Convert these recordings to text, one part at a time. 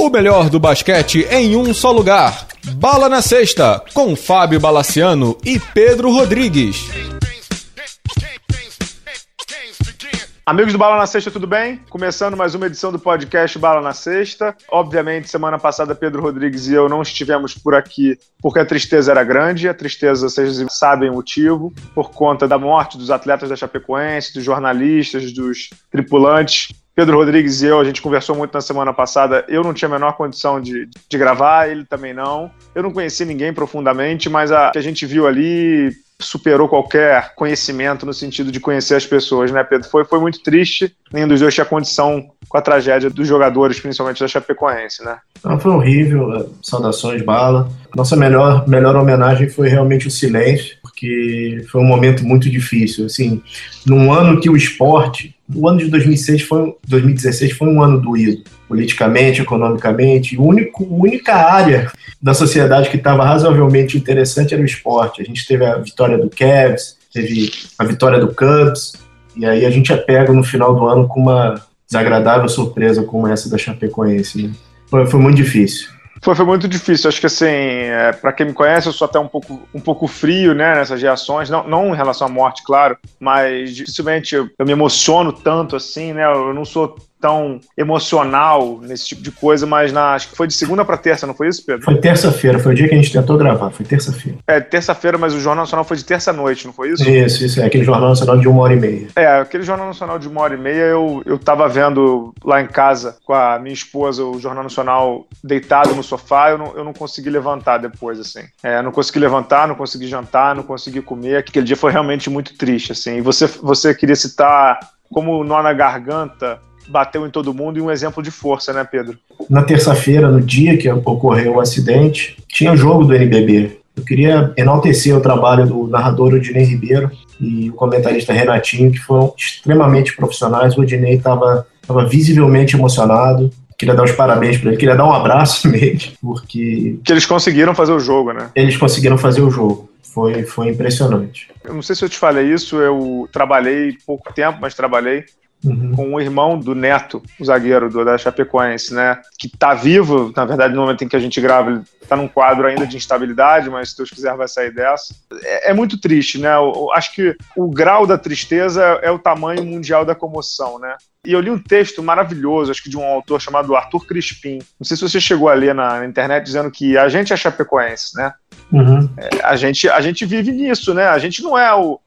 O melhor do basquete em um só lugar. Bala na Sexta, com Fábio Balaciano e Pedro Rodrigues. Amigos do Bala na Sexta, tudo bem? Começando mais uma edição do podcast Bala na Sexta. Obviamente, semana passada, Pedro Rodrigues e eu não estivemos por aqui porque a tristeza era grande. A tristeza, vocês sabem o motivo, por conta da morte dos atletas da Chapecoense, dos jornalistas, dos tripulantes. Pedro Rodrigues e eu, a gente conversou muito na semana passada. Eu não tinha a menor condição de, de gravar, ele também não. Eu não conheci ninguém profundamente, mas a que a gente viu ali superou qualquer conhecimento no sentido de conhecer as pessoas, né, Pedro? Foi, foi muito triste. Nenhum dos dois tinha condição com a tragédia dos jogadores, principalmente da Chapecoense, né? Não, foi horrível. Saudações, bala. Nossa melhor, melhor homenagem foi realmente o silêncio, porque foi um momento muito difícil. Assim, num ano que o esporte o ano de 2006 foi, 2016 foi um ano doído, politicamente, economicamente. O único, a única área da sociedade que estava razoavelmente interessante era o esporte. A gente teve a vitória do Cavs, teve a vitória do Cubs, e aí a gente é pego no final do ano com uma desagradável surpresa como essa da Chapecoense. Né? Foi, foi muito difícil. Foi, foi muito difícil. Acho que assim, é, para quem me conhece, eu sou até um pouco, um pouco frio, né, nessas reações. Não, não em relação à morte, claro, mas dificilmente eu, eu me emociono tanto assim, né? Eu não sou tão emocional nesse tipo de coisa, mas na, acho que foi de segunda para terça, não foi isso, Pedro? Foi terça-feira, foi o dia que a gente tentou gravar, foi terça-feira. É, terça-feira, mas o Jornal Nacional foi de terça-noite, não foi isso? Isso, isso, é aquele Jornal Nacional de uma hora e meia. É, aquele Jornal Nacional de uma hora e meia eu, eu tava vendo lá em casa com a minha esposa o Jornal Nacional deitado no sofá, eu não, eu não consegui levantar depois, assim. É, não consegui levantar, não consegui jantar, não consegui comer, aquele dia foi realmente muito triste, assim. E você, você queria citar como nó na garganta bateu em todo mundo e um exemplo de força, né, Pedro? Na terça-feira, no dia que ocorreu o acidente, tinha jogo do NBB. Eu queria enaltecer o trabalho do narrador Odinei Ribeiro e o comentarista Renatinho, que foram extremamente profissionais. O Odinei estava visivelmente emocionado, queria dar os parabéns para ele, queria dar um abraço nele, porque. Que eles conseguiram fazer o jogo, né? Eles conseguiram fazer o jogo. Foi, foi impressionante. Eu não sei se eu te falei isso, eu trabalhei pouco tempo, mas trabalhei Uhum. com o irmão do Neto, o zagueiro do, da Chapecoense, né? Que tá vivo, na verdade, no momento em que a gente grava, ele tá num quadro ainda de instabilidade, mas se Deus quiser vai sair dessa. É, é muito triste, né? Eu, eu acho que o grau da tristeza é o tamanho mundial da comoção, né? E eu li um texto maravilhoso, acho que de um autor chamado Arthur Crispim. Não sei se você chegou a ler na internet dizendo que a gente é chapecoense, né? Uhum. É, a, gente, a gente vive nisso, né? A gente não é o,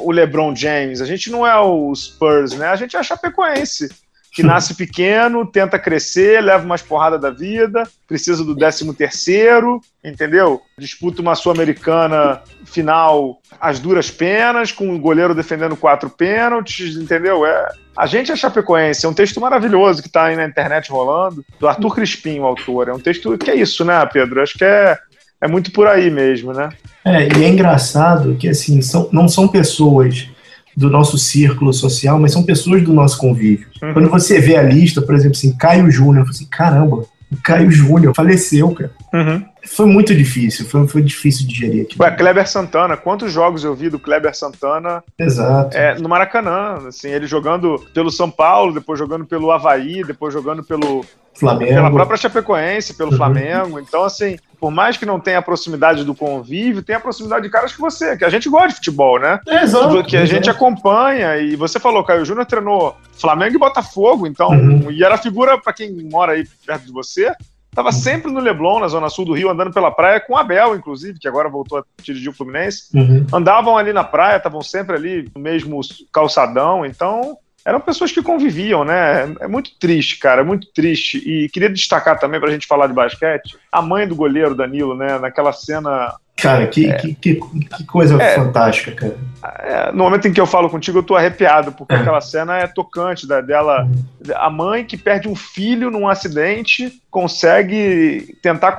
o LeBron James, a gente não é o Spurs, né? A gente é a chapecoense que nasce pequeno, tenta crescer, leva umas porradas da vida, precisa do 13 terceiro, entendeu? Disputa uma Sul-Americana final às duras penas, com o goleiro defendendo quatro pênaltis, entendeu? É, a gente é Chapecoense, é um texto maravilhoso que está aí na internet rolando, do Arthur Crispim, o autor. É um texto que é isso, né, Pedro? Acho que é, é muito por aí mesmo, né? É, e é engraçado que, assim, são, não são pessoas do nosso círculo social, mas são pessoas do nosso convívio. Uhum. Quando você vê a lista, por exemplo, assim, Caio Júnior, assim, caramba, o Caio Júnior faleceu, cara. Uhum. Foi muito difícil, foi, foi difícil de gerir aqui. Ué, Kleber Santana, quantos jogos eu vi do Kleber Santana Exato. É, no Maracanã, assim, ele jogando pelo São Paulo, depois jogando pelo Havaí, depois jogando pelo Flamengo. pela própria Chapecoense, pelo uhum. Flamengo. Então, assim, por mais que não tenha a proximidade do convívio, tem a proximidade de caras que você, que a gente gosta de futebol, né? É, exato. Que a gente acompanha. E você falou, Caio Júnior treinou Flamengo e Botafogo, então, uhum. e era figura, para quem mora aí perto de você, Tava uhum. sempre no Leblon, na zona sul do Rio, andando pela praia, com Abel, inclusive, que agora voltou a dirigir o Fluminense. Uhum. Andavam ali na praia, estavam sempre ali no mesmo calçadão. Então, eram pessoas que conviviam, né? É muito triste, cara, é muito triste. E queria destacar também, para a gente falar de basquete, a mãe do goleiro Danilo, né? Naquela cena. Cara, que, é, que, que, que, coisa é, fantástica, cara. É, no momento em que eu falo contigo, eu tô arrepiado, porque é. aquela cena é tocante da, dela. Uhum. A mãe que perde um filho num acidente consegue tentar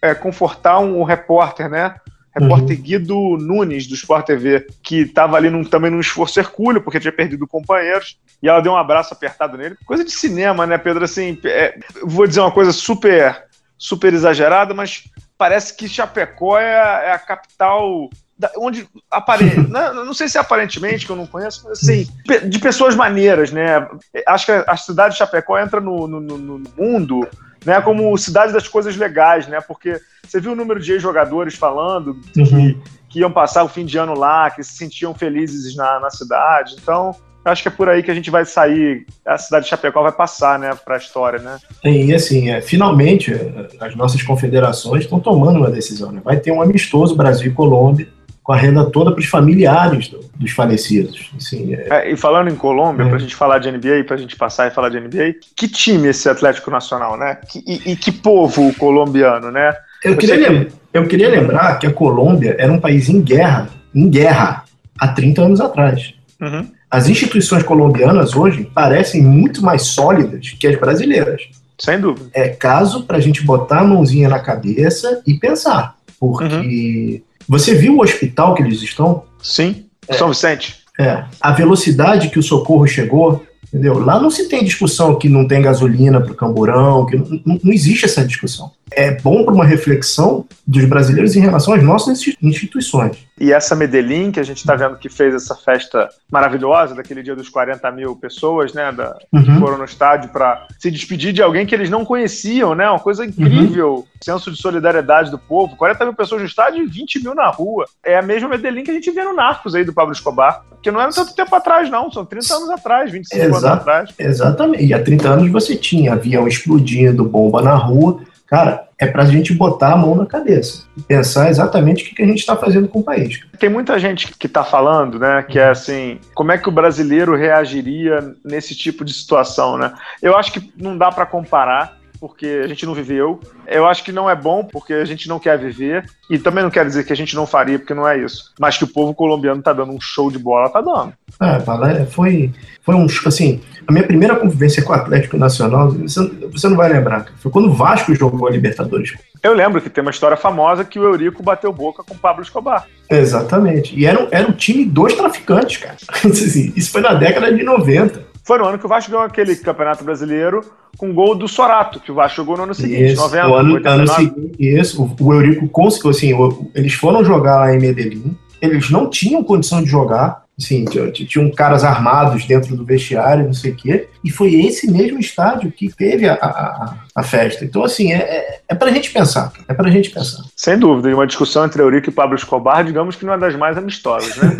é, confortar um repórter, né? Repórter uhum. Guido Nunes, do Sport TV, que estava ali num, também num esforço hercúleo, porque tinha perdido companheiros, e ela deu um abraço apertado nele. Coisa de cinema, né, Pedro? Assim, é, vou dizer uma coisa super, super exagerada, mas parece que Chapecó é, é a capital onde aparente, não, não, sei se é aparentemente, que eu não conheço, mas assim, de pessoas maneiras, né? Acho que a cidade de Chapecó entra no, no, no mundo né, como cidade das coisas legais, né? Porque você viu o número de jogadores falando uhum. que, que, iam passar o fim de ano lá, que se sentiam felizes na, na cidade. Então, acho que é por aí que a gente vai sair, a cidade de Chapecó vai passar, né, para a história, né? E assim, é, finalmente as nossas confederações estão tomando uma decisão, né? Vai ter um amistoso Brasil e Colômbia com a renda toda para os familiares do, dos falecidos. Assim, é... É, e falando em Colômbia, é. para a gente falar de NBA, para a gente passar e falar de NBA, que time esse Atlético Nacional, né? Que, e, e, que povo colombiano, né? Eu, eu queria, que... eu queria lembrar que a Colômbia era um país em guerra, em guerra, há 30 anos atrás. Uhum. As instituições colombianas hoje parecem muito mais sólidas que as brasileiras. Sem dúvida. É caso para a gente botar a mãozinha na cabeça e pensar. Porque uhum. Você viu o hospital que eles estão? Sim, é, São Vicente. É. A velocidade que o socorro chegou, entendeu? Lá não se tem discussão que não tem gasolina para o camburão, que não, não existe essa discussão é bom para uma reflexão dos brasileiros em relação às nossas instituições. E essa Medellín, que a gente está vendo que fez essa festa maravilhosa, daquele dia dos 40 mil pessoas, né, da, uhum. que foram no estádio para se despedir de alguém que eles não conheciam, né, uma coisa incrível, uhum. senso de solidariedade do povo, 40 mil pessoas no estádio e 20 mil na rua. É a mesma Medellín que a gente vê no Narcos aí do Pablo Escobar, que não era tanto tempo atrás não, são 30 anos atrás, 25 Exa anos atrás. Exatamente, e há 30 anos você tinha avião explodindo, bomba na rua, Cara, é para a gente botar a mão na cabeça e pensar exatamente o que, a gente está fazendo com o país. Tem muita gente que está falando, né, que é assim, como é que o brasileiro reagiria nesse tipo de situação, né? Eu acho que não dá para comparar, porque a gente não viveu. Eu acho que não é bom porque a gente não quer viver. E também não quer dizer que a gente não faria, porque não é isso. Mas que o povo colombiano tá dando um show de bola, tá dando. É, foi, foi um. Assim, a minha primeira convivência com o Atlético Nacional, você, não vai lembrar, foi quando o Vasco jogou a Libertadores. Eu lembro que tem uma história famosa que o Eurico bateu boca com o Pablo Escobar. Exatamente. E era, era um time dos traficantes, cara. Assim, isso foi na década de 90. Foi no ano que o Vasco ganhou aquele Campeonato Brasileiro com gol do Sorato, que o Vasco jogou no ano seguinte, isso, 90, ano, 89. ano seguinte, isso, o Eurico conseguiu, assim, eles foram jogar lá em Medellín, eles não tinham condição de jogar, assim, tinham caras armados dentro do vestiário, não sei o quê, e foi esse mesmo estádio que teve a, a, a festa. Então, assim, é, é, é pra gente pensar, é pra gente pensar. Sem dúvida, e uma discussão entre Eurico e Pablo Escobar, digamos que não é das mais amistosas, né?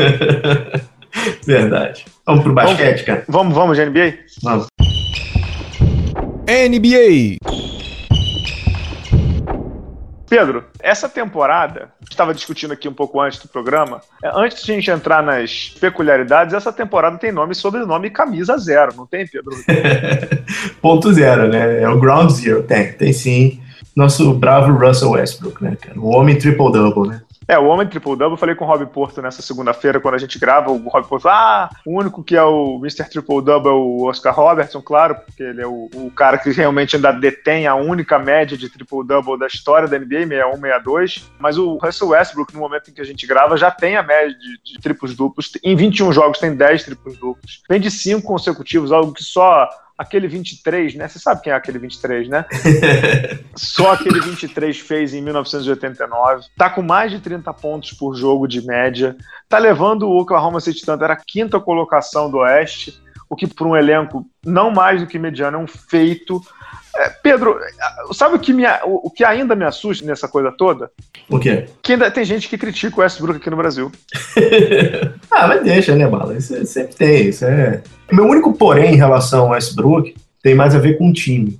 Verdade. Vamos pro basquete, cara. Vamos, vamos de NBA? Vamos. NBA. Pedro, essa temporada, estava discutindo aqui um pouco antes do programa, é, antes de a gente entrar nas peculiaridades, essa temporada tem nome e sobrenome camisa zero, não tem, Pedro? Ponto zero, né? É o ground zero. Tem, tem sim. Nosso bravo Russell Westbrook, né, cara? O homem triple-double, né? É, o Homem Triple Double, eu falei com o Rob Porto nessa segunda-feira, quando a gente grava, o Rob Porto, ah, o único que é o Mr. Triple Double é o Oscar Robertson, claro, porque ele é o, o cara que realmente ainda detém a única média de Triple Double da história da NBA, 61, 62, mas o Russell Westbrook, no momento em que a gente grava, já tem a média de, de triplos duplos, em 21 jogos tem 10 triplos duplos, vem de 5 consecutivos, algo que só aquele 23, né? Você sabe quem é aquele 23, né? Só aquele 23 fez em 1989. Tá com mais de 30 pontos por jogo de média. Tá levando o Oklahoma City Thunder à quinta colocação do Oeste, o que para um elenco não mais do que mediano é um feito. É, Pedro, sabe o que, me, o, o, que ainda me assusta nessa coisa toda? O quê? Que ainda tem gente que critica o Westbrook aqui no Brasil. ah, mas deixa, né, Bala? Isso sempre tem. Isso é... Meu único porém em relação ao Westbrook tem mais a ver com o time.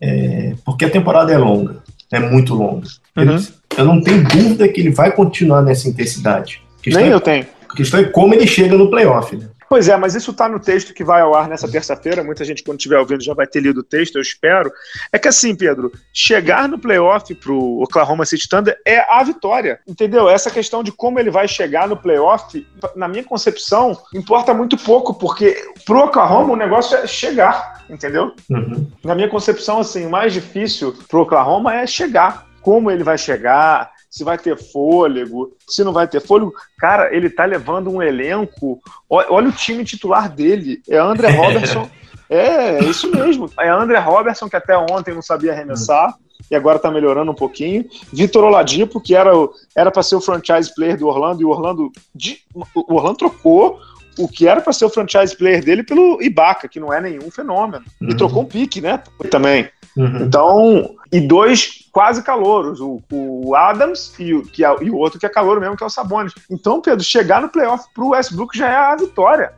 É... Porque a temporada é longa. É muito longa. Uhum. Eu não tenho dúvida que ele vai continuar nessa intensidade. Nem é, eu tenho. A questão é como ele chega no playoff, né? Pois é, mas isso está no texto que vai ao ar nessa terça-feira. Muita gente, quando estiver ouvindo, já vai ter lido o texto, eu espero. É que assim, Pedro, chegar no playoff pro Oklahoma City Thunder é a vitória. Entendeu? Essa questão de como ele vai chegar no playoff, na minha concepção, importa muito pouco, porque pro Oklahoma o negócio é chegar, entendeu? Uhum. Na minha concepção, assim, o mais difícil pro Oklahoma é chegar. Como ele vai chegar, se vai ter fôlego, se não vai ter fôlego. Cara, ele tá levando um elenco. Olha o time titular dele. É André Robertson. é, é isso mesmo. É André Robertson, que até ontem não sabia arremessar. E agora tá melhorando um pouquinho. Vitor Oladipo, que era era para ser o franchise player do Orlando, e o Orlando, o Orlando trocou o que era para ser o franchise player dele pelo Ibaka, que não é nenhum fenômeno. E uhum. trocou um pique, né? Também. Uhum. Então, e dois quase calouros, o, o Adams e o, que é, e o outro que é calouro mesmo, que é o Sabonis. Então, Pedro, chegar no playoff pro Westbrook já é a vitória.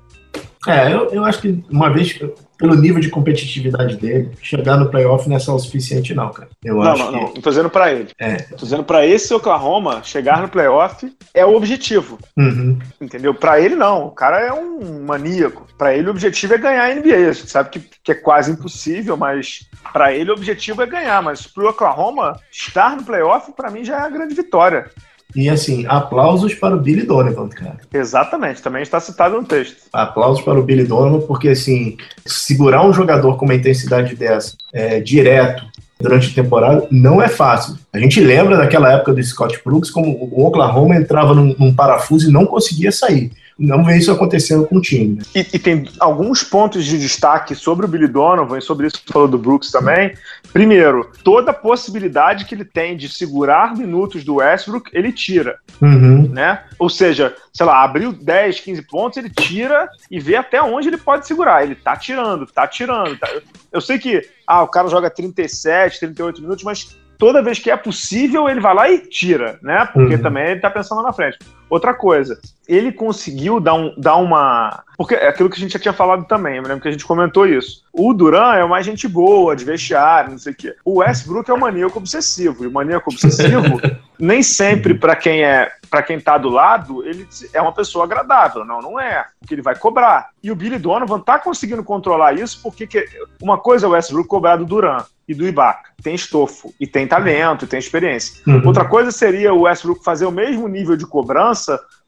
É, eu, eu acho que uma vez, pelo nível de competitividade dele, chegar no playoff não é só o suficiente, não, cara. Eu não, acho não, que... não. Tô dizendo pra ele. É. Tô dizendo pra esse Oklahoma, chegar no playoff é o objetivo. Uhum. Entendeu? Pra ele, não. O cara é um maníaco. Pra ele, o objetivo é ganhar a NBA. A gente sabe que, que é quase impossível, mas pra ele, o objetivo é ganhar. Mas pro Oklahoma, estar no playoff, pra mim, já é a grande vitória. E assim, aplausos para o Billy Donovan, cara. Exatamente, também está citado no texto. Aplausos para o Billy Donovan, porque assim, segurar um jogador com uma intensidade dessa é, direto durante a temporada não é fácil. A gente lembra daquela época do Scott Brooks, como o Oklahoma entrava num, num parafuso e não conseguia sair não vê isso acontecendo com o time. Né? E, e, tem alguns pontos de destaque sobre o Billy Donovan e sobre isso que falou do Brooks também. Primeiro, toda possibilidade que ele tem de segurar minutos do Westbrook, ele tira. Uhum. Né? Ou seja, sei lá, abriu 10, 15 pontos, ele tira e vê até onde ele pode segurar. Ele tá tirando, tá tirando. Tá... Eu sei que ah, o cara joga 37, 38 minutos, mas toda vez que é possível, ele vai lá e tira, né? Porque uhum. também ele tá pensando na frente. Outra coisa, ele conseguiu dar, um, dar uma. Porque é aquilo que a gente já tinha falado também, eu lembro que a gente comentou isso. O Duran é uma gente boa, de vestiário, não sei o quê. O Westbrook é um maníaco obsessivo. E o maníaco obsessivo, nem sempre para quem é para quem tá do lado, ele é uma pessoa agradável. Não, não é. Porque ele vai cobrar. E o Billy Donovan tá conseguindo controlar isso, porque que... uma coisa é o Westbrook cobrar do Duran e do Ibaka. Tem estofo, e tem talento, e tem experiência. Uhum. Outra coisa seria o Westbrook fazer o mesmo nível de cobrança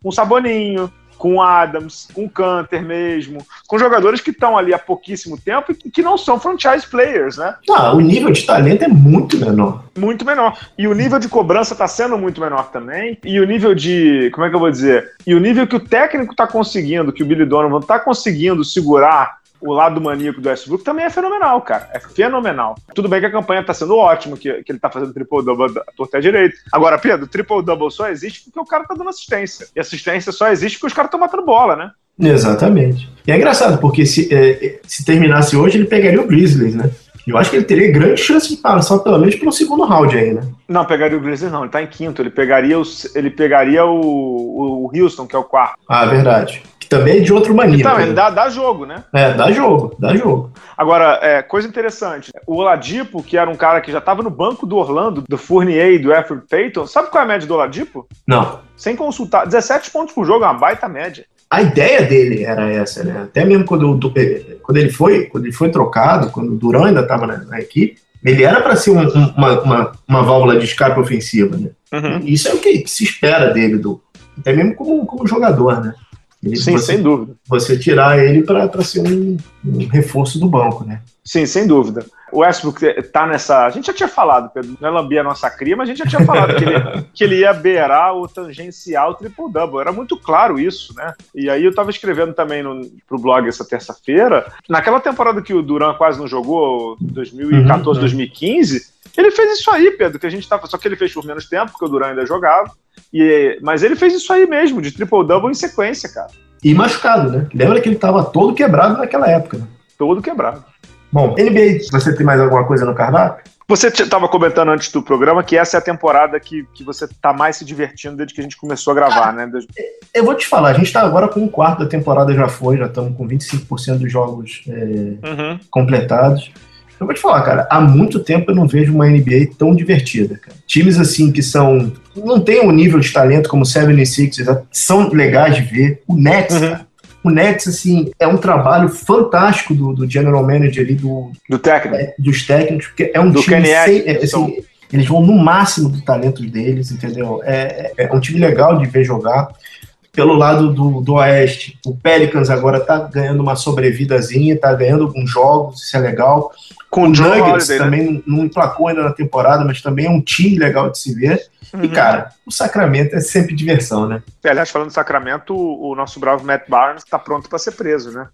com o Saboninho, com o Adams, com o Canter mesmo, com jogadores que estão ali há pouquíssimo tempo e que não são franchise players, né? Ah, o nível de talento é muito menor. Muito menor. E o nível de cobrança está sendo muito menor também. E o nível de. Como é que eu vou dizer? E o nível que o técnico está conseguindo, que o Billy Donovan está conseguindo segurar o lado maníaco do Westbrook também é fenomenal, cara. É fenomenal. Tudo bem que a campanha tá sendo ótima, que, que ele tá fazendo triple-double à torta direito. Agora, Pedro, triple-double só existe porque o cara tá dando assistência. E assistência só existe porque os caras estão matando bola, né? Exatamente. E é engraçado, porque se, é, se terminasse hoje, ele pegaria o Grizzlies, né? Eu acho que ele teria grande chance de passar pelo menos pelo segundo round aí, né? Não, pegaria o Grizzlies não, ele tá em quinto. Ele pegaria, o, ele pegaria o, o Houston, que é o quarto. Ah, verdade também é de outro mania. Então, ele dá, dá jogo, né? É, dá jogo, dá jogo. Agora, é, coisa interessante, o Oladipo, que era um cara que já estava no banco do Orlando, do Fournier e do Alfred Payton, sabe qual é a média do Oladipo? Não. Sem consultar, 17 pontos por jogo, é uma baita média. A ideia dele era essa, né? Até mesmo quando, quando ele foi, quando ele foi trocado, quando o Durão ainda estava na, na, equipe, ele era para ser um, uma, uma, uma, válvula de escape ofensiva, né? Uhum. Isso é o que se espera dele, do, até mesmo como, como jogador, né? Ele, Sim, você, sem dúvida. Você tirar ele para ser um, um, reforço do banco, né? Sim, sem dúvida. O Westbrook tá nessa. A gente já tinha falado, Pedro, não é lambia a nossa cria, mas a gente já tinha falado que, ele, que ele ia beirar o tangencial triple-double. Era muito claro isso, né? E aí eu tava escrevendo também no, pro blog essa terça-feira. Naquela temporada que o Duran quase não jogou, 2014, uhum, 2015, ele fez isso aí, Pedro, que a gente tava. Só que ele fez por menos tempo, porque o Duran ainda jogava. E, mas ele fez isso aí mesmo, de triple-double em sequência, cara. E machucado, né? Lembra que ele tava todo quebrado naquela época, né? Todo quebrado. Bom, NBA, você tem mais alguma coisa no cardápio? Você estava comentando antes do programa que essa é a temporada que, que você está mais se divertindo desde que a gente começou a gravar, ah, né? Desde... Eu vou te falar, a gente está agora com um quarto da temporada já foi, já estamos com 25% dos jogos é, uhum. completados. Eu vou te falar, cara, há muito tempo eu não vejo uma NBA tão divertida, cara. Times assim que são. não tem um nível de talento como o 76ers, são legais de ver. O Nets, uhum. cara. O Nets, assim, é um trabalho fantástico do, do general manager ali, do, do técnico. É, dos técnicos, porque é um do time sem, é, assim, eles vão no máximo do talento deles, entendeu? É, é, é um time legal de ver jogar pelo lado do, do Oeste, o Pelicans agora tá ganhando uma sobrevidazinha, tá ganhando alguns jogos, isso é legal. Com o Nuggets Holiday, né? também né? não emplacou ainda na temporada, mas também é um time legal de se ver. Uhum. E, cara, o Sacramento é sempre diversão, né? É, aliás, falando do Sacramento, o, o nosso bravo Matt Barnes tá pronto para ser preso, né?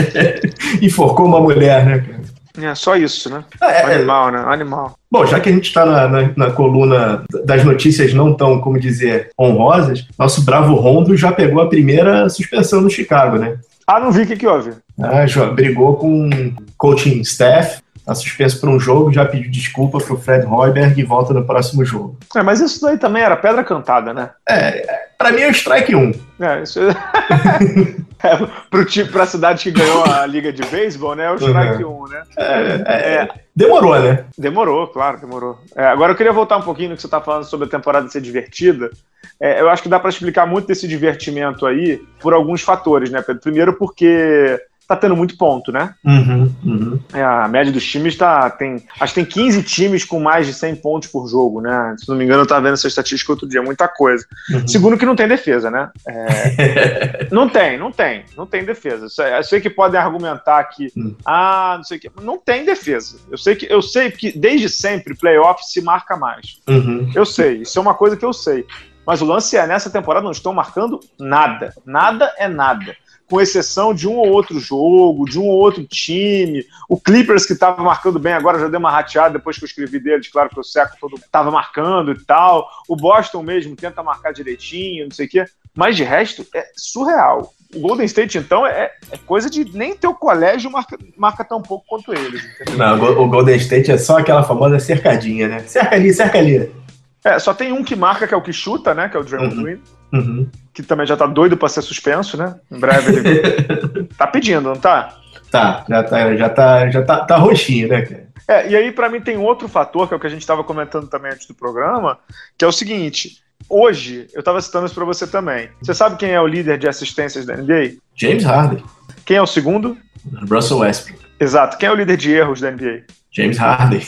Enforcou uma mulher, né, cara? É, só isso, né? É, é, Animal, né? Animal. Bom, já que a gente está na, na, na, coluna das notícias não tão, como dizer, honrosas, nosso bravo Rondo já pegou a primeira suspensão no Chicago, né? Ah, não vi o que, que houve. Ah, já brigou com coaching staff, tá suspenso por um jogo, já pediu desculpa pro Fred Hoiberg e volta no próximo jogo. É, mas isso daí também era pedra cantada, né? É, pra mim é o strike 1. É, isso é, pro time, pra cidade que ganhou a liga de beisebol, né? É o strike uhum. 1, né? É, é, é, demorou, né? Demorou, claro, demorou. É, agora eu queria voltar um pouquinho no que você tá falando sobre a temporada ser divertida. eu acho que dá para explicar muito desse divertimento aí por alguns fatores, né, Pedro? Primeiro porque tá tendo muito ponto, né? Uhum, uhum. É, a média dos times tá. Tem, acho que tem 15 times com mais de 100 pontos por jogo, né? Se não me engano, eu tava vendo essa estatística outro dia, muita coisa. Uhum. Segundo, que não tem defesa, né? É, não tem, não tem, não tem defesa. Eu sei que podem argumentar que, uhum. ah, não sei o que, não tem defesa. Eu sei que, eu sei que desde sempre playoff se marca mais. Uhum. Eu sei, isso é uma coisa que eu sei. Mas o lance é, nessa temporada não estão marcando nada. Nada é nada com exceção de um ou outro jogo, de um ou outro time. O Clippers, que estava marcando bem agora, já deu uma rateada depois que eu escrevi deles, claro que o Seco todo estava marcando e tal. O Boston mesmo tenta marcar direitinho, não sei o quê. Mas de resto, é surreal. O Golden State, então, é, é coisa de nem teu colégio marca, marca tão pouco quanto eles. Entendeu? Não, o Golden State é só aquela famosa cercadinha, né? Cerca ali, cerca ali. É, só tem um que marca, que é o que chuta, né? Que é o Draymond uhum. Green. Uhum. Que também já tá doido para ser suspenso, né? Em breve ele tá pedindo, não tá? Tá, já tá, já tá, já tá, tá roxinho, né, cara? É, e aí para mim tem outro fator, que é o que a gente estava comentando também antes do programa, que é o seguinte: hoje, eu estava citando isso para você também. Você sabe quem é o líder de assistências da NBA? James Harden. Quem é o segundo? Russell Westbrook. Exato. Quem é o líder de erros da NBA? James Harden.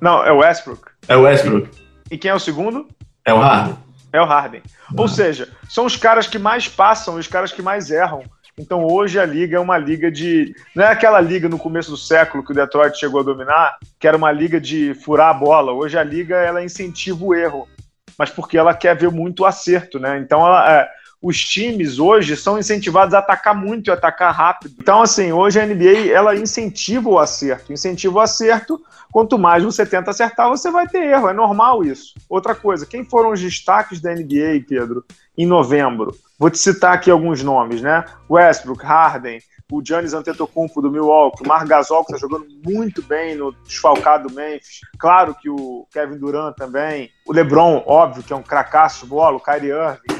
Não, é o Westbrook. É o Westbrook. E quem é o segundo? É o Harden. É o Harden. Ou seja, são os caras que mais passam, os caras que mais erram. Então hoje a liga é uma liga de. Não é aquela liga no começo do século que o Detroit chegou a dominar, que era uma liga de furar a bola. Hoje a liga ela incentiva o erro, mas porque ela quer ver muito acerto, né? Então ela, é, os times hoje são incentivados a atacar muito e atacar rápido. Então, assim, hoje a NBA ela incentiva o acerto. Incentiva o acerto Quanto mais você tenta acertar, você vai ter erro. É normal isso. Outra coisa, quem foram os destaques da NBA, Pedro, em novembro? Vou te citar aqui alguns nomes, né? Westbrook, Harden, o Giannis Antetokounmpo do Milwaukee, o Marc Gasol que está jogando muito bem no desfalcado Memphis. Claro que o Kevin Durant também, o LeBron, óbvio que é um cracaço bola, o Kyrie Irving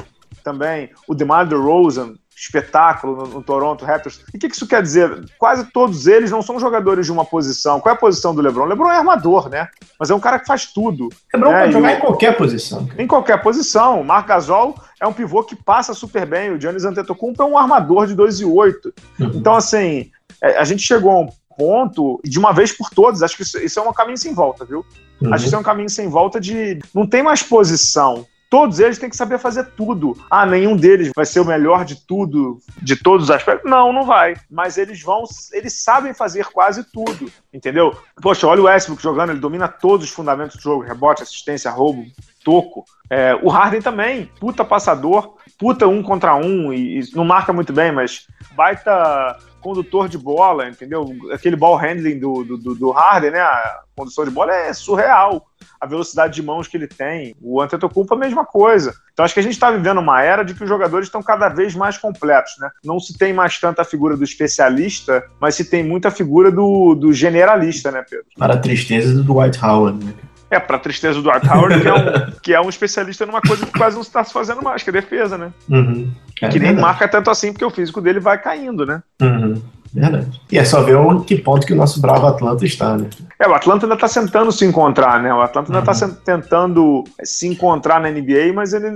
também, o DeMar DeRozan, espetáculo no, no, Toronto Raptors. E o que, que, isso quer dizer? Quase todos eles não são jogadores de uma posição. Qual é a posição do LeBron? O LeBron é armador, né? Mas é um cara que faz tudo. LeBron né? pode jogar em qualquer posição. Em qualquer posição. O Marc Gasol é um pivô que passa super bem. O Giannis Antetokounmpo é um armador de 2 e 8. Uhum. Então, assim, é, a gente chegou a um ponto, de uma vez por todas, acho que isso, isso é um caminho sem volta, viu? Uhum. Acho que isso é um caminho sem volta de. Não tem mais posição Todos eles têm que saber fazer tudo. Ah, nenhum deles vai ser o melhor de tudo, de todos os aspectos. Não, não vai. Mas eles vão, eles sabem fazer quase tudo, entendeu? Poxa, olha o Westbrook jogando, ele domina todos os fundamentos do jogo: rebote, assistência, roubo, toco. É, o Harden também, puta passador, puta um contra um, e, e não marca muito bem, mas baita condutor de bola, entendeu? Aquele ball handling do, do, do Harden, né? A condução de bola é surreal. A velocidade de mãos que ele tem. O Antetokounmpo é a mesma coisa. Então acho que a gente está vivendo uma era de que os jogadores estão cada vez mais completos, né? Não se tem mais tanta figura do especialista, mas se tem muita figura do, do generalista, né, Pedro? Para a tristeza do White Howard, né? É, para tristeza do Dwight Howard, que é, um, que é um especialista numa coisa que quase não está se fazendo mais, que é defesa, né? Uhum. É que nem marca tanto assim, porque o físico dele vai caindo, né? Uhum. Verdade. E é só ver o que ponto que o nosso bravo Atlanta está, né? É, o Atlanta ainda está tentando se encontrar, né? O Atlanta ainda está uhum. tentando se encontrar na NBA, mas ele.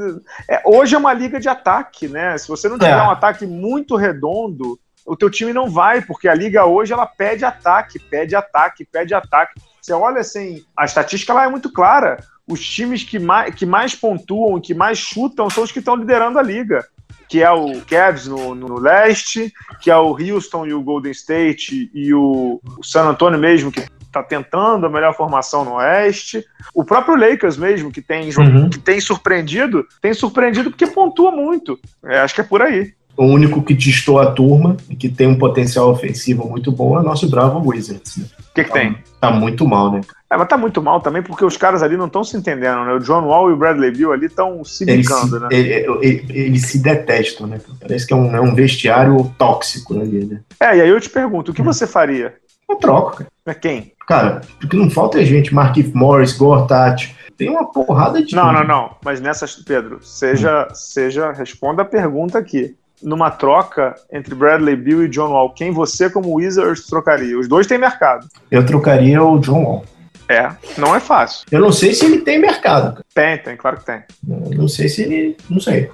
É, hoje é uma liga de ataque, né? Se você não tiver é. um ataque muito redondo, o teu time não vai, porque a liga hoje ela pede ataque, pede ataque, pede ataque. Você olha assim, a estatística lá é muito clara. Os times que mais, que mais pontuam, que mais chutam, são os que estão liderando a liga. Que é o Cavs no, no leste, que é o Houston e o Golden State e o, o San Antonio mesmo, que está tentando a melhor formação no Oeste. O próprio Lakers mesmo, que tem, uhum. que tem surpreendido, tem surpreendido porque pontua muito. É, acho que é por aí. O único que distou a turma e que tem um potencial ofensivo muito bom é o nosso Bravo Wizards. Né? O que, que tá, tem? Tá muito mal, né? É, mas tá muito mal também porque os caras ali não estão se entendendo, né? O John Wall e o Bradley Bill ali estão se bicando, né? Eles, eles se detestam, né? Parece que é um, é um vestiário tóxico ali, né? É, e aí eu te pergunto, o que hum. você faria? eu troco, cara. Mas quem? Cara, porque não falta é gente. Marquinhos Morris, Gortat. Tem uma porrada de. Não, não, não. Mas nessas, Pedro, seja, hum. seja, responda a pergunta aqui. Numa troca entre Bradley Bill e John Wall, quem você, como Wizards, trocaria? Os dois têm mercado. Eu trocaria o John Wall. É, não é fácil. Eu não sei se ele tem mercado. Tem, tem, claro que tem. Eu não sei se ele. Não sei.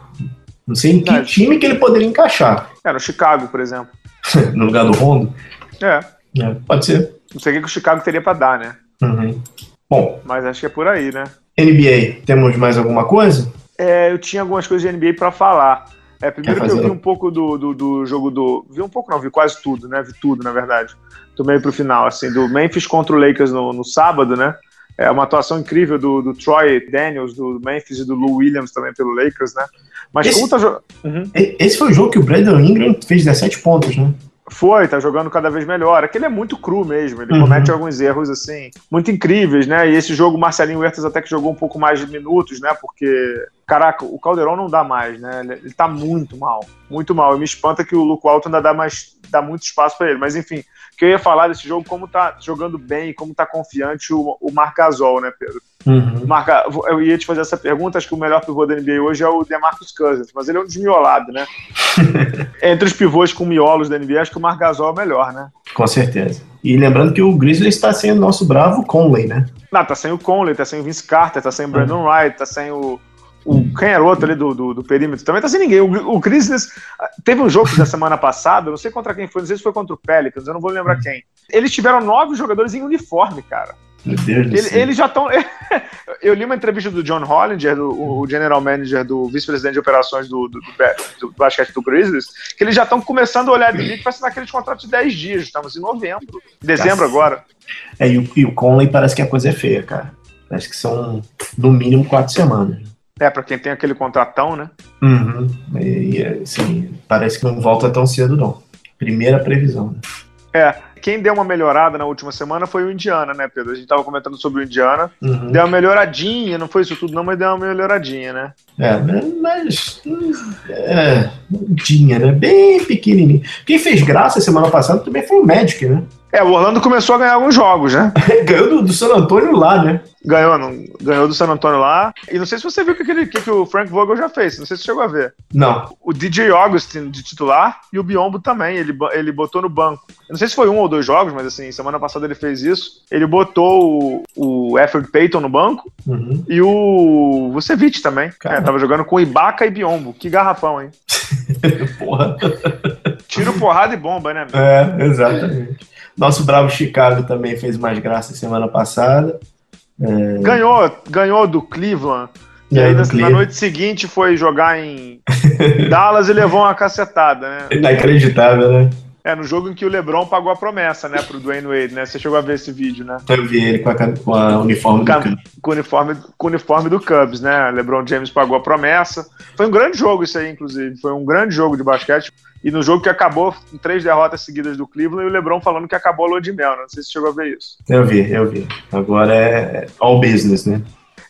Não sei em que não, time que ele poderia encaixar. É, no Chicago, por exemplo. no lugar do Rondo? É. é. Pode ser. Não sei o que o Chicago teria para dar, né? Uhum. Bom. Mas acho que é por aí, né? NBA, temos mais alguma coisa? É, eu tinha algumas coisas de NBA para falar. É, primeiro que eu vi um pouco do, do, do, jogo do. Vi um pouco, não, vi quase tudo, né? Vi tudo, na verdade. Do meio pro final, assim, do Memphis contra o Lakers no, no sábado, né? É uma atuação incrível do, do Troy Daniels, do Memphis e do Lou Williams também pelo Lakers, né? Mas esse, como tá jogando. Uhum. Esse foi o jogo que o Brandon Ingram fez 17 pontos, né? Foi, tá jogando cada vez melhor. Aquele é muito cru mesmo, ele uhum. comete alguns erros assim, muito incríveis, né? E esse jogo, Marcelinho Huertas até que jogou um pouco mais de minutos, né? Porque, caraca, o Caldeirão não dá mais, né? Ele, ele tá muito mal, muito mal. E me espanta que o Luco Alto ainda dá mais, dá muito espaço para ele. Mas enfim, que eu ia falar desse jogo, como tá jogando bem como tá confiante o, o Marcasol, né, Pedro? Uhum. Marca, eu ia te fazer essa pergunta, acho que o melhor pivô da NBA hoje é o DeMarcus Cousins, mas ele é um desmiolado, né? Entre os pivôs com miolos da NBA, acho que o Margasol é o melhor, né? Com certeza. E lembrando que o Grizzlies está sem o nosso bravo Conley, né? Não, tá sem o Conley, tá sem o Vince Carter, tá sem o Brandon uhum. Wright, tá sem o, o, quem era outro ali do, do, do, perímetro também tá sem ninguém. O, o Grizzlies teve um jogo da semana passada, não sei contra quem foi, não sei se foi contra o Pelicans, eu não vou lembrar quem. Eles tiveram nove jogadores em uniforme, cara. Meu Deus Ele, eles já estão. eu li uma entrevista do John Hollinger, do, o general manager do vice-presidente de operações do, do, do, do, basquete do Grizzlies, que eles já estão começando a olhar de liga para assinar aqueles contratos de 10 dias. Estamos em novembro, dezembro agora. É, e o, e o Conley parece que a coisa é feia, cara. Parece que são no mínimo quatro semanas. É, para quem tem aquele contratão, né? Uhum. E, assim, parece que não volta tão cedo, não. Primeira previsão. Né? É, quem deu uma melhorada na última semana foi o Indiana, né, Pedro? A gente tava comentando sobre o Indiana. Uhum. Deu uma melhoradinha, não foi isso tudo, não, mas deu uma melhoradinha, né? É, mas. É, Indiana, né? Bem pequenininho. Quem fez graça semana passada também foi o Magic, né? É, o Orlando começou a ganhar alguns jogos, né? Ganhou do, do, San Antônio lá, né? Ganhou, não, ganhou do San Antônio lá. E não sei se você viu o que, que, que, o Frank Vogel já fez. Não sei se você chegou a ver. Não. O DJ Augustin de titular e o Biombo também. Ele, ele botou no banco. Eu não sei se foi um ou dois jogos, mas assim, semana passada ele fez isso. Ele botou o, o Efford Payton no banco uhum. e o Vucevic também. É, tava jogando com Ibaka e Biombo. Que garrafão, hein? Porra. Tiro, porrada e bomba, né? É, exatamente. Nosso Bravo Chicago também fez mais graça semana passada. É... Ganhou, ganhou do Cleveland. E aí, na, na, noite seguinte, foi jogar em Dallas e levou uma cacetada, né? Inacreditável, né? É, no jogo em que o LeBron pagou a promessa, né, pro Dwayne Wade, né? Você chegou a ver esse vídeo, né? Eu vi ele com a, com a uniforme do Cubs. Com o uniforme, com uniforme do Cubs, né? LeBron James pagou a promessa. Foi um grande jogo isso aí, inclusive. Foi um grande jogo de basquete. E no jogo que acabou com três derrotas seguidas do Cleveland e o LeBron falando que acabou a lua de mel. Né? Não sei se você chegou a ver isso. Eu vi, eu vi. Agora é all business, né?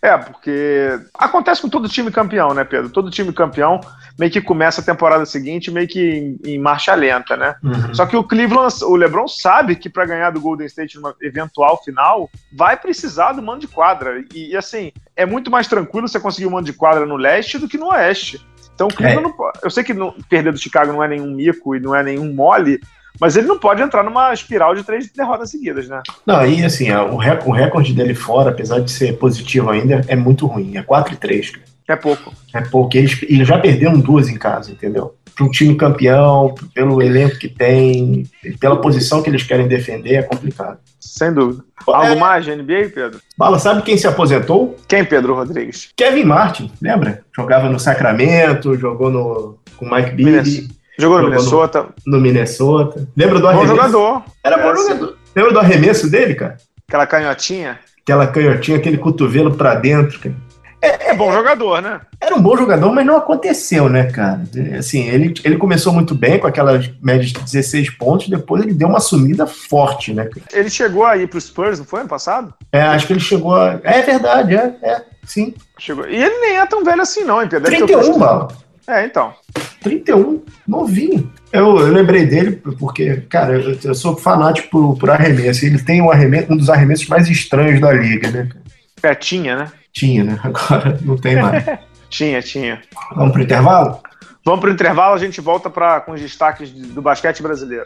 É, porque acontece com todo time campeão, né, Pedro? Todo time campeão meio que começa a temporada seguinte meio que em, em marcha lenta, né? Uhum. Só que o Cleveland, o LeBron sabe que para ganhar do Golden State numa eventual final, vai precisar do mando de quadra. E, e, assim, é muito mais tranquilo você conseguir o um mando de quadra no leste do que no oeste. Então o Cleveland é. não, eu sei que não, perder do Chicago não é nenhum mico e não é nenhum mole, mas ele não pode entrar numa espiral de três derrotas seguidas, né? Não, e assim, o, rec o recorde dele fora, apesar de ser positivo ainda, é muito ruim. É 4 e 3, É pouco. É pouco. Eles, eles já perderam duas em casa, entendeu? Para um time campeão, pelo elenco que tem, pela posição que eles querem defender, é complicado. Sem dúvida. Algo é... mais de NBA, Pedro? Bala, sabe quem se aposentou? Quem, Pedro Rodrigues? Kevin Martin, lembra? Jogava no Sacramento, jogou no, com Mike Bibby. Jogou no Minnesota. No, no, Minnesota. Lembra do arremesso? Bom jogador. Era bom é, jogador. Lembra do arremesso dele, cara? Aquela canhotinha? Aquela canhotinha, aquele cotovelo pra dentro, cara. É, é, bom jogador, né? Era um bom jogador, mas não aconteceu, né, cara? Assim, ele, ele começou muito bem com aquelas médias de 16 pontos, depois ele deu uma sumida forte, né? Cara? Ele chegou aí pro Spurs, não foi ano passado? É, acho que ele chegou a... É verdade, é, é, sim. Chegou. E ele nem é tão velho assim, não, hein, Pedro? 31, Bala. É, então. 31, novinho. Eu, eu lembrei dele porque, cara, eu, eu, sou fanático por, por arremesso. Ele tem um, arremesso, um dos arremessos mais estranhos da liga, né? É, tinha, né? Tinha, né? Agora não tem mais. tinha, tinha. Vamos pro intervalo? Vamos pro intervalo, a gente volta pra, com os destaques do basquete brasileiro.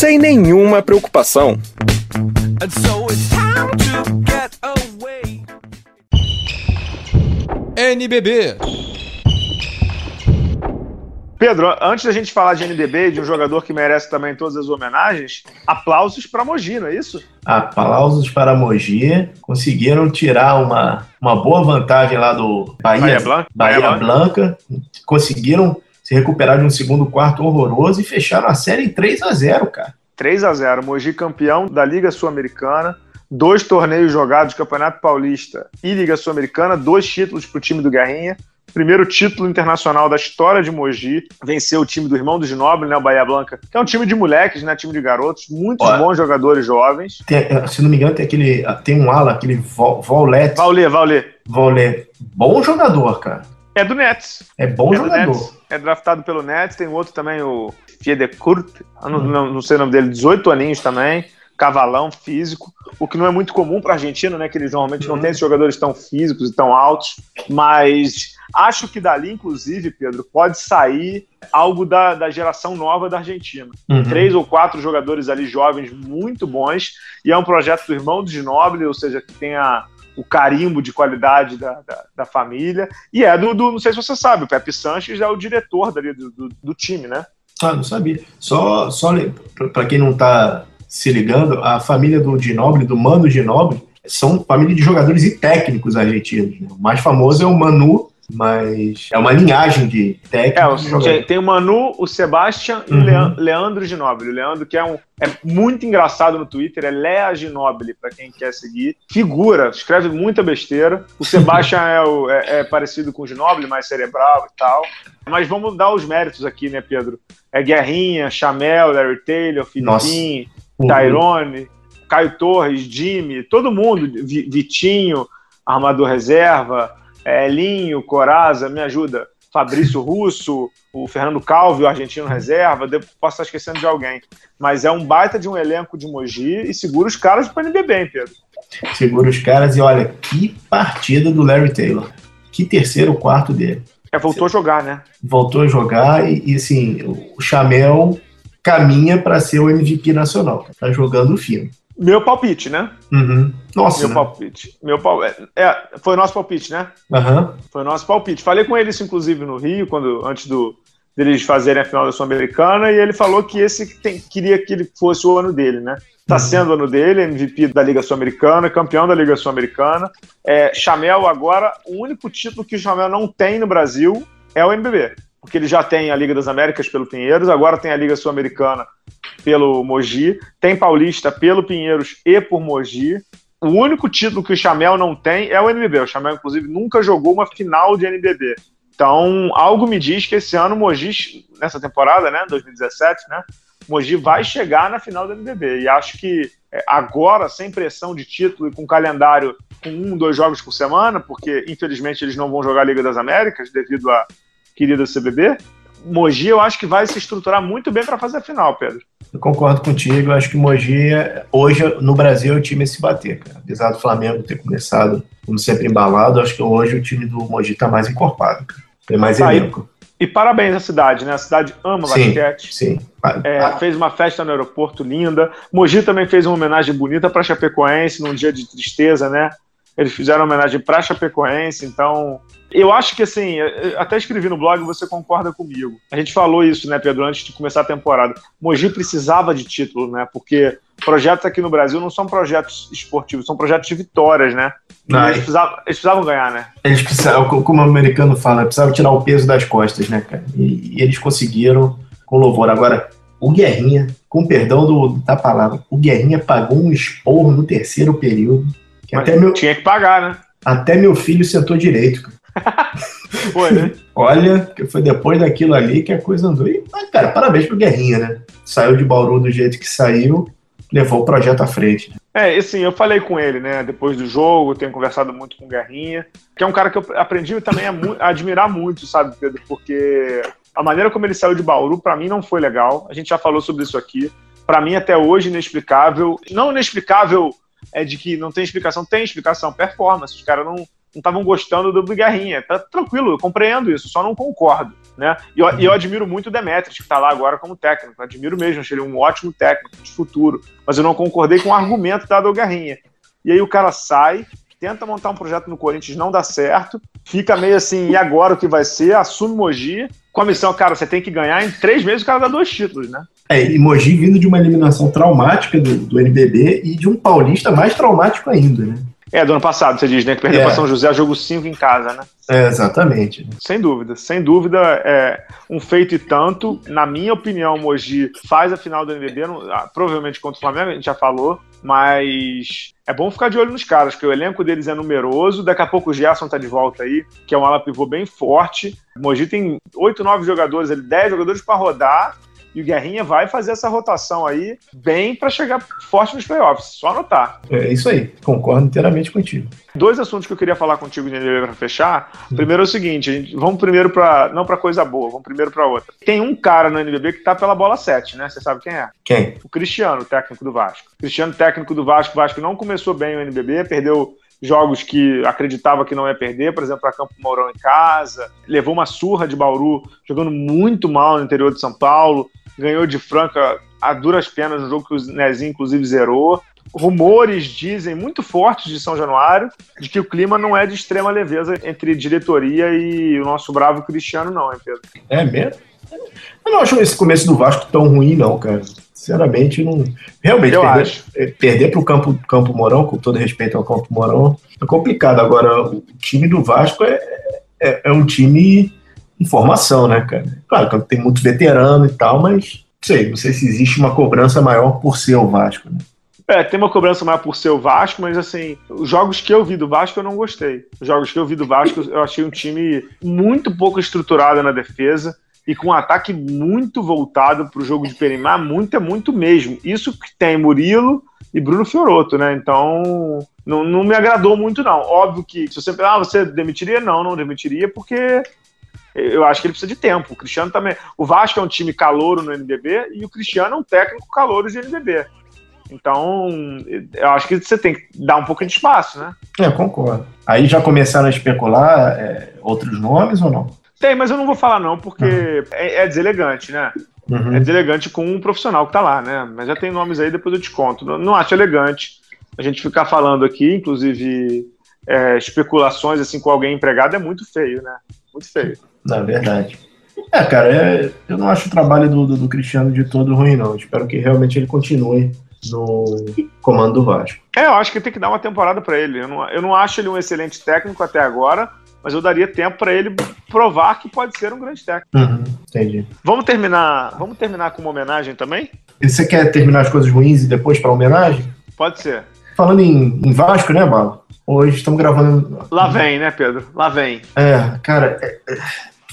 sem nenhuma preocupação. NBB Pedro, antes da gente falar de NDB, de um jogador que merece também todas as homenagens, aplausos para Mogi, não é isso? Aplausos para Mogi. Conseguiram tirar uma, uma boa vantagem lá do Bahia, Bahia, Blanca. Bahia, Bahia Blanca. Conseguiram se recuperar de um segundo quarto horroroso e fecharam a série em 3 a 0 cara. 3 a 0 Mogi campeão da Liga Sul-Americana dois torneios jogados, Campeonato Paulista e Liga Sul-Americana, dois títulos para o time do Garrinha primeiro título internacional da história de Mogi, venceu o time do irmão do Ginoble, né, o Bahia Blanca, que é um time de moleques, né, time de garotos, muitos Olha, bons jogadores jovens. Tem, eh, se não me engano, tem aquele, tem um ala, aquele Volet. Vaulé, Vaulé. Vaulé. Bom jogador, cara. É do Nets. É bom é jogador. É draftado pelo Nets, tem outro também, o Fiedekurt, não, não, não sei o nome dele, 18 aninhos também cavalão físico, o que não é muito comum para a Argentina, né? Que eles normalmente não uhum. têm esses jogadores tão físicos e tão altos, mas Acho que dali, inclusive, Pedro, pode sair algo da, da geração nova da Argentina. Uhum. Três ou quatro jogadores ali jovens muito bons, e é um projeto do irmão do Ginoble, ou seja, que tem a, o carimbo de qualidade da, da, da, família, e é do, do, não sei se você sabe, o Pepe Sanches é o diretor dali do, do, do time, né? Ah, não sabia. Só, só para quem não está se ligando, a família do Ginoble, do Mano Ginoble, são família de jogadores e técnicos argentinos. Né? O mais famoso é o Manu mas é uma linhagem de técnicos. É, tem o Manu, o Sebastian e uhum. o Leandro Ginobili. O Leandro, que é, um, é muito engraçado no Twitter, é Lea Ginobili, para quem quer seguir. Figura, escreve muita besteira. O Sebastian é, o, é, é, parecido com o Ginobili, mais cerebral e tal. Mas vamos dar os méritos aqui, né, Pedro? É Guerrinha, Chamel, Larry Taylor, Filipim, uhum. Tyrone, Caio Torres, Jimmy, todo mundo, Vitinho, armador reserva é, Linho, Coraza, me ajuda. Fabrício Russo, o Fernando Calvi, o argentino reserva, posso estar esquecendo de alguém. Mas é um baita de um elenco de Mogi e segura os caras para NBB, hein, Pedro? Segura os caras e olha, que partida do Larry Taylor. Que terceiro quarto dele. É, voltou a jogar, né? Voltou a jogar e, e assim, o Chamel caminha para ser o MVP nacional. Tá jogando o filme. Meu palpite, né? Uhum. Nossa. Meu né? palpite. Meu pal... É, é, foi o nosso palpite, né? Uhum. Foi o nosso palpite. Falei com ele isso, inclusive, no Rio, quando, antes do, deles fazerem a final da Sul-Americana, e ele falou que esse tem, queria que ele fosse o ano dele, né? Tá uhum. sendo o ano dele, MVP da Liga Sul-Americana, campeão da Liga Sul-Americana. É, Chamel agora, o único título que o Chamel não tem no Brasil é o NBB porque ele já tem a Liga das Américas pelo Pinheiros, agora tem a Liga Sul-Americana pelo Mogi, tem Paulista pelo Pinheiros e por Mogi. O único título que o Chamel não tem é o NBB. O Chamel, inclusive, nunca jogou uma final de NBB. Então, algo me diz que esse ano o Mogi, nessa temporada, né, 2017, né, o Mogi vai chegar na final do NBB. E acho que é, agora, sem pressão de título e com calendário com um, dois jogos por semana, porque infelizmente eles não vão jogar a Liga das Américas devido a querida CBB, Mogi eu acho que vai se estruturar muito bem para fazer a final, Pedro. Eu concordo contigo, eu acho que Mogi, hoje no Brasil, é o time a se bater, cara. Apesar do Flamengo ter começado, como sempre, embalado, acho que hoje o time do Mogi tá mais encorpado, cara. Tem mais tá elenco. E parabéns à cidade, né? A cidade ama sim, basquete. Sim. É, fez uma festa no aeroporto linda. Mogi também fez uma homenagem bonita para Chapecoense num dia de tristeza, né? Eles fizeram homenagem para Chapecoense, então eu acho que assim, até escrevi no blog, você concorda comigo. A gente falou isso, né, Pedro, antes de começar a temporada. Mogi precisava de título, né? Porque projetos aqui no Brasil não são projetos esportivos, são projetos de vitórias, né? Não, eles, precisavam, eles, precisavam, ganhar, né? Eles precisavam, como o americano fala, precisavam tirar o peso das costas, né, cara? E, e eles conseguiram com louvor. Agora, o Guerrinha, com perdão do, da palavra, o Guerrinha pagou um esporro no terceiro período. Até meu, tinha que pagar, né? Até meu filho sentou direito, cara. Foi, né? Olha, que foi depois daquilo ali que a coisa andou. E, cara, parabéns pro Guerrinha, né? Saiu de Bauru do jeito que saiu, levou o projeto à frente. É, assim, eu falei com ele, né, depois do jogo, tenho conversado muito com o Guerrinha, que é um cara que eu aprendi também a, a admirar muito, sabe, Pedro? Porque a maneira como ele saiu de Bauru, para mim, não foi legal. A gente já falou sobre isso aqui. Para mim, até hoje, inexplicável. Não inexplicável é de que não tem explicação, tem explicação, performance. Os caras não estavam gostando do Guerrinha. Tá tranquilo, eu compreendo isso, só não concordo. Né? E eu, eu admiro muito o Demetrius, que está lá agora como técnico. Admiro mesmo, achei ele um ótimo técnico de futuro. Mas eu não concordei com o argumento dado ao Guerrinha. E aí o cara sai, tenta montar um projeto no Corinthians, não dá certo, fica meio assim, e agora o que vai ser? Assume Mogi, com a missão, cara, você tem que ganhar em três meses o cara dá dois títulos, né? É, e Mogi vindo de uma eliminação traumática do, do NBB e de um paulista mais traumático ainda, né? É, do ano passado, você diz, né? Que perdeu é. para São José, jogo 5 em casa, né? É, exatamente. Sem dúvida, sem dúvida, é um feito e tanto. Na minha opinião, o Mogi faz a final do NBB, ah, provavelmente contra o Flamengo, a gente já falou, mas é bom ficar de olho nos caras, que o elenco deles é numeroso. Daqui a pouco o Gerson tá de volta aí, que é um ala pivô bem forte. O Mogi tem 8, 9 jogadores, ele 10 jogadores para rodar e o Guerrinha vai fazer essa rotação aí bem para chegar forte nos playoffs. Só anotar. É isso aí, concordo inteiramente contigo. Dois assuntos que eu queria falar contigo para fechar. Hum. Primeiro é o seguinte, gente, vamos primeiro para não para coisa boa, vamos primeiro para outra. Tem um cara no NBB que tá pela bola 7, né? Você sabe quem é? Quem? O Cristiano, técnico do Vasco. Cristiano, técnico do Vasco. O Vasco não começou bem o NBB, perdeu jogos que acreditava que não ia perder, por exemplo, para Campo Mourão em casa, levou uma surra de Bauru, jogando muito mal no interior de São Paulo, ganhou de Franca a duras penas no jogo que o Nezinho, inclusive, zerou. Rumores dizem muito fortes de São Januário de que o clima não é de extrema leveza entre diretoria e o nosso bravo Cristiano, não, hein, Pedro? É mesmo? Eu não acho esse começo do Vasco tão ruim, não, cara. Sinceramente, não. Realmente, eu perder, acho. É, perder para o Campo, Campo Mourão, com todo respeito ao Campo Mourão, é complicado. Agora, o time do Vasco é, é, é um time informação, né, cara? Claro que tem muito veterano e tal, mas não sei, não sei se existe uma cobrança maior por ser o Vasco, né? É, tem uma cobrança maior por ser o Vasco, mas assim, os jogos que eu vi do Vasco eu não gostei. Os jogos que eu vi do Vasco eu achei um time muito pouco estruturado na defesa e com um ataque muito voltado para o jogo de perimar, muito é muito mesmo. Isso que tem Murilo e Bruno Fioroto, né? Então, não, não me agradou muito, não. Óbvio que se você ah, você demitiria? Não, não demitiria, porque eu acho que ele precisa de tempo. O Cristiano também. O Vasco é um time calouro no NBB e o Cristiano é um técnico calouro de NBB. Então, eu acho que você tem que dar um pouco de espaço, né? É, concordo. Aí já começaram a especular é, outros nomes ou não? Tem, mas eu não vou falar não, porque uhum. é, é, deselegante, né? Uhum. É deselegante com um profissional que tá lá, né? Mas já tem nomes aí, depois eu te conto. Não, não acho elegante a gente ficar falando aqui, inclusive é, especulações assim com alguém empregado é muito feio, né? Muito feio. Na verdade. É, cara, é, eu não acho o trabalho do, do, do, Cristiano de todo ruim, não. Espero que realmente ele continue no comando do Vasco. É, eu acho que tem que dar uma temporada para ele. Eu não, eu não acho ele um excelente técnico até agora, mas eu daria tempo para ele provar que pode ser um grande técnico. Uhum, entendi. Vamos terminar, vamos terminar com uma homenagem também? E você quer terminar as coisas ruins e depois para homenagem? Pode ser. Falando em, em Vasco, né, Bala? Hoje estamos gravando. Lá vem, né, Pedro? Lá vem. É, cara, é, é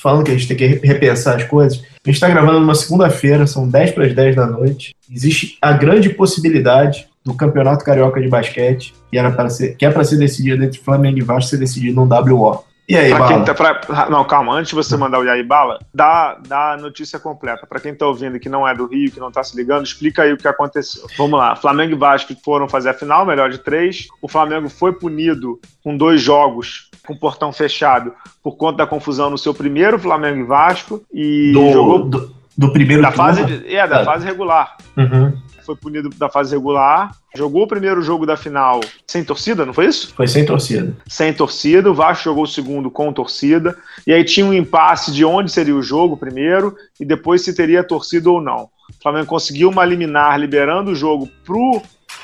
falando que a gente tem que repensar as coisas. A gente está gravando numa segunda-feira, são 10 para as 10 da noite. Existe a grande possibilidade do Campeonato Carioca de Basquete, que, era para ser, que é para ser decidido entre Flamengo e Vasco, ser decidido no WO. E aí, pra Bala? Tá, pra, não, calma, antes de você mandar o E aí, Bala, dá, dá a notícia completa. Para quem tá ouvindo que não é do Rio, que não tá se ligando, explica aí o que aconteceu. Vamos lá, Flamengo e Vasco foram fazer a final, melhor de três. O Flamengo foi punido com dois jogos com portão fechado por conta da confusão no seu primeiro Flamengo e Vasco. E do, jogou. Do, do primeiro da fase É, da é. fase regular. Uhum foi punido da fase regular, jogou o primeiro jogo da final sem torcida, não foi isso? Foi sem torcida. Sem torcida, o Vasco jogou o segundo com torcida, e aí tinha um impasse de onde seria o jogo primeiro e depois se teria torcida ou não. O Flamengo conseguiu uma liminar liberando o jogo pro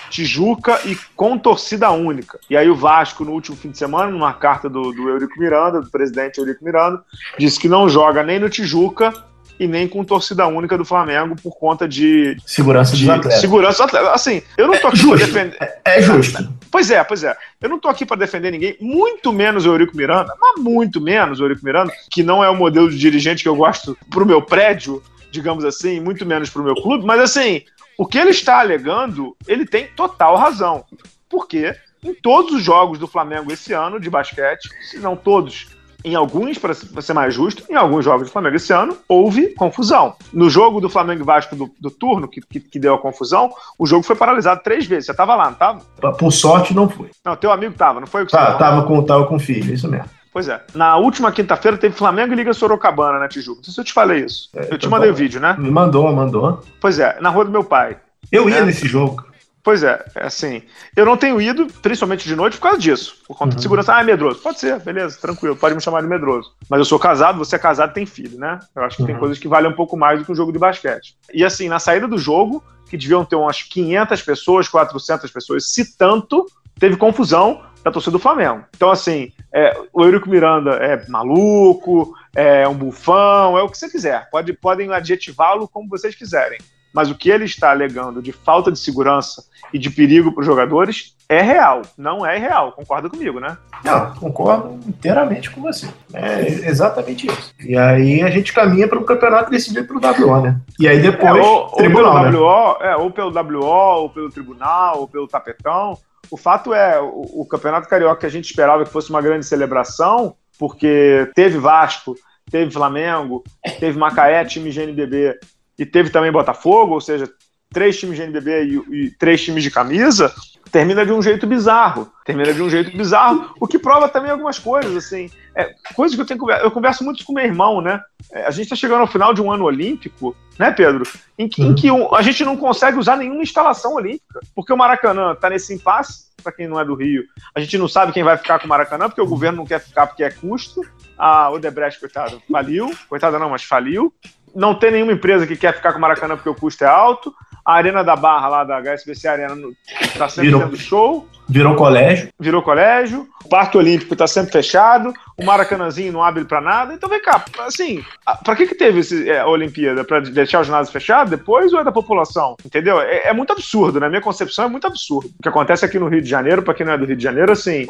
Tijuca e com torcida única. E aí o Vasco, no último fim de semana, numa carta do, do Eurico Miranda, do presidente Eurico Miranda, disse que não joga nem no Tijuca e nem com torcida única do Flamengo por conta de segurança de, atletas. Segurança dos atletas. Assim, eu não tô aqui é para defender. É, é, justo. Pois é, pois é. Eu não tô aqui para defender ninguém, muito menos o Eurico Miranda, mas muito menos o Eurico Miranda, que não é o modelo de dirigente que eu gosto pro meu prédio, digamos assim, muito menos pro meu clube, mas assim, o que ele está alegando, ele tem total razão. Porque em todos os jogos do Flamengo esse ano de basquete, se não todos, em alguns, para ser mais justo, em alguns jogos do Flamengo esse ano, houve confusão. No jogo do Flamengo e Vasco do, do turno, que, que, que, deu a confusão, o jogo foi paralisado três vezes. Você estava lá, não estava? Por sorte, não foi. Não, teu amigo estava, não foi o que tá, você tava com, tava com o filho, isso mesmo. Pois é. Na última quinta-feira teve Flamengo e Liga Sorocabana, né, Tijuca? Não sei se eu te falei isso. É, eu te mandei o vídeo, né? Me mandou, mandou. Pois é, na rua do meu pai. Eu ia é. nesse jogo. Pois é, é assim. Eu não tenho ido, principalmente de noite, por causa disso. Por conta uhum. de segurança. Ah, é medroso. Pode ser, beleza, tranquilo. Pode me chamar de medroso. Mas eu sou casado, você é casado e tem filho, né? Eu acho que uhum. tem coisas que valem um pouco mais do que um jogo de basquete. E assim, na saída do jogo, que deviam ter umas 500 pessoas, 400 pessoas, se tanto, teve confusão da torcida do Flamengo. Então, assim, é, o Eurico Miranda é maluco, é um bufão, é o que você quiser. Pode, podem adjetivá-lo como vocês quiserem mas o que ele está alegando de falta de segurança e de perigo para os jogadores é real, não é real. Concorda comigo, né? Não, concordo inteiramente com você. É exatamente isso. E aí a gente caminha para o campeonato decidido pelo WO, né? E aí depois. É, ou, tribunal, ou pelo né? WO, é, ou pelo WO, ou pelo tribunal, ou pelo tapetão. O fato é, o, o campeonato carioca que a gente esperava que fosse uma grande celebração, porque teve Vasco, teve Flamengo, teve Macaé, time GNBB e teve também Botafogo, ou seja, três times de NBB e, e, três times de camisa, termina de um jeito bizarro. Termina de um jeito bizarro, o que prova também algumas coisas, assim. É, coisas que eu tenho Eu converso muito com meu irmão, né? É, a gente está chegando ao final de um ano olímpico, né, Pedro? Em que, em que um, a gente não consegue usar nenhuma instalação olímpica. Porque o Maracanã está nesse impasse, para quem não é do Rio. A gente não sabe quem vai ficar com o Maracanã, porque o governo não quer ficar porque é custo. A Odebrecht, coitado, faliu. Coitada não, mas faliu não tem nenhuma empresa que quer ficar com o Maracanã porque o custo é alto. A Arena da Barra, lá da HSBC Arena, está sempre virou, tendo show. Virou colégio. Virou colégio. O Parque Olímpico está sempre fechado. O Maracanãzinho não abre para nada. Então vem cá, assim, para que, que teve esse, é, a Olimpíada? Para deixar o ginásio fechado depois ou é da população? Entendeu? É, é muito absurdo, na minha concepção é muito absurdo. O que acontece aqui no Rio de Janeiro, para quem não é do Rio de Janeiro, assim,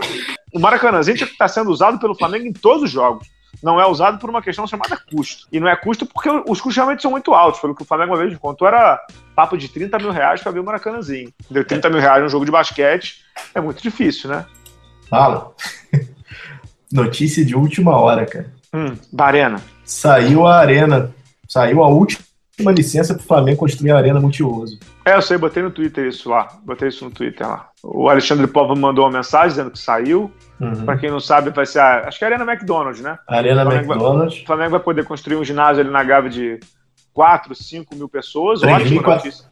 o Maracanãzinho está sendo usado pelo Flamengo em todos os jogos não é usado por uma questão chamada custo. E não é custo porque os custos realmente são muito altos. Pelo que o Flamengo uma vez contou, era papo de 30 mil reais para ver o Maracanãzinho. Deu 30 mil reais num jogo de basquete é muito difícil, né? Fala. Notícia de última hora, cara. Hum, da Arena. Saiu a Arena. Saiu a última licença para o Flamengo construir a Arena Multiuso. É, eu sei, botei no Twitter isso lá. Botei isso no Twitter lá. O Alexandre Pova mandou uma mensagem dizendo que saiu. Uhum. Para quem não sabe, vai ser a. Acho que é a Arena McDonald's, né? Arena o McDonald's. Vai, o Flamengo vai poder construir um ginásio ali na Gávea de 4, 5 mil pessoas.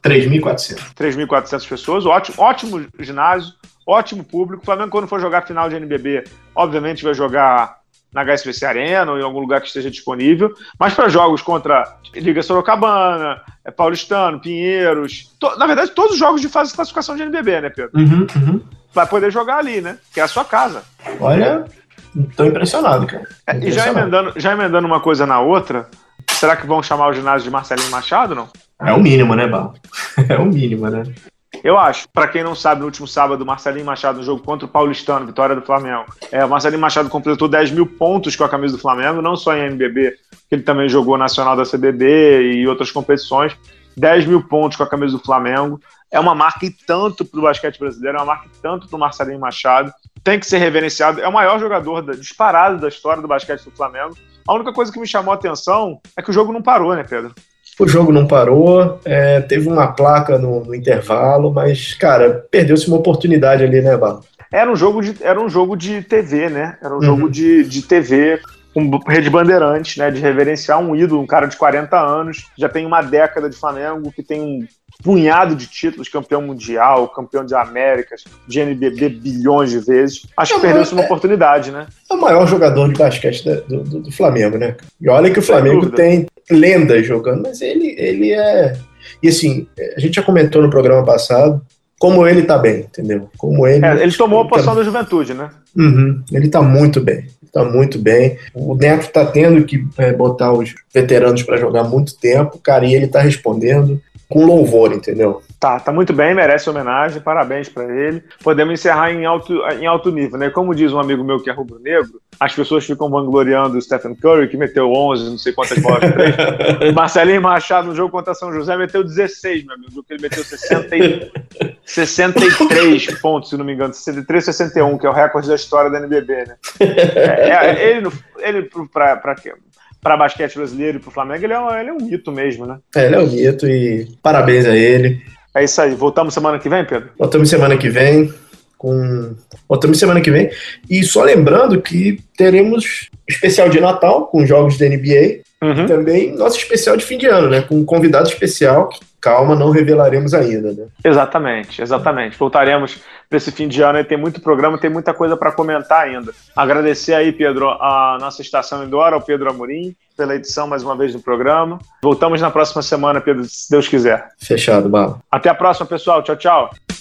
3.400. 3.400 pessoas. Ótimo, ótimo ginásio, ótimo público. O Flamengo, quando for jogar final de NBB, obviamente vai jogar na HSBC Arena ou em algum lugar que esteja disponível, mas para jogos contra Liga Sorocabana, é Paulistano, Pinheiros, to, na verdade todos os jogos de fase de classificação de NBB, né, Pedro? Uhum, uhum. Vai poder jogar ali, né? Que é a sua casa. Olha, tô impressionado, cara. É, e já emendando, já emendando uma coisa na outra, será que vão chamar o ginásio de Marcelinho Machado, não? É o mínimo, né, Bal? É o mínimo, né? Eu acho, para quem não sabe, no último sábado, Marcelinho Machado, no jogo contra o Paulistano, vitória do Flamengo. É, o Marcelinho Machado completou 10 mil pontos com a camisa do Flamengo, não só em NBB, que ele também jogou Nacional da CBB e outras competições. 10 mil pontos com a camisa do Flamengo. É uma marca e tanto para o basquete brasileiro, é uma marca e tanto para o Marcelinho Machado. tem que ser reverenciado. É o maior jogador da, disparado da história do basquete do Flamengo. A única coisa que me chamou a atenção é que o jogo não parou, né, Pedro? O jogo não parou, é, teve uma placa no, no intervalo, mas, cara, perdeu-se uma oportunidade ali, né, Bala? Era um jogo de, era um jogo de TV, né? Era um uhum. jogo de, de TV com rede bandeirante, né? De reverenciar um ídolo, um cara de 40 anos, já tem uma década de Flamengo, que tem um punhado de títulos, campeão mundial, campeão de Américas, de NBB bilhões de vezes. Acho é, que perdeu-se uma é, oportunidade, né? É o maior jogador de basquete do, do, do Flamengo, né? E olha que o Flamengo tem lendas jogando, mas ele, ele é. E assim, a gente já comentou no programa passado como ele tá bem, entendeu? Como ele. É, ele tomou a posição tá... da juventude, né? Uhum, ele tá muito bem. Tá muito bem. O Neto tá tendo que é, botar os veteranos para jogar muito tempo, cara, e ele tá respondendo com louvor, entendeu? Tá, tá muito bem, merece homenagem, parabéns para ele. Podemos encerrar em alto, em alto nível, né? Como diz um amigo meu que é rubro-negro, as pessoas ficam vangloriando o Stephen Curry, que meteu 11, não sei quantas bolas. Marcelinho Machado no jogo contra São José meteu 16, meu amigo, que ele meteu 60 e... 63 pontos, se não me engano, 63, 61, que é o recorde da história da NBB, né? É, é, ele, ele para para basquete brasileiro e para o Flamengo, ele é, um, ele é um mito mesmo, né? É, ele é um mito e parabéns a ele. É isso aí. Voltamos semana que vem, Pedro? Voltamos semana que vem. Com... Voltamos semana que vem. E só lembrando que teremos especial de Natal com jogos da NBA. Uhum. E também nosso especial de fim de ano, né? Com um convidado especial que calma, não revelaremos ainda, né? Exatamente, exatamente. Voltaremos para esse fim de ano e tem muito programa, tem muita coisa para comentar ainda. Agradecer aí, Pedro, a nossa estação Indora, ao Pedro Amorim, pela edição mais uma vez do programa. Voltamos na próxima semana, Pedro, se Deus quiser. Fechado, Bala. Até a próxima, pessoal. Tchau, tchau.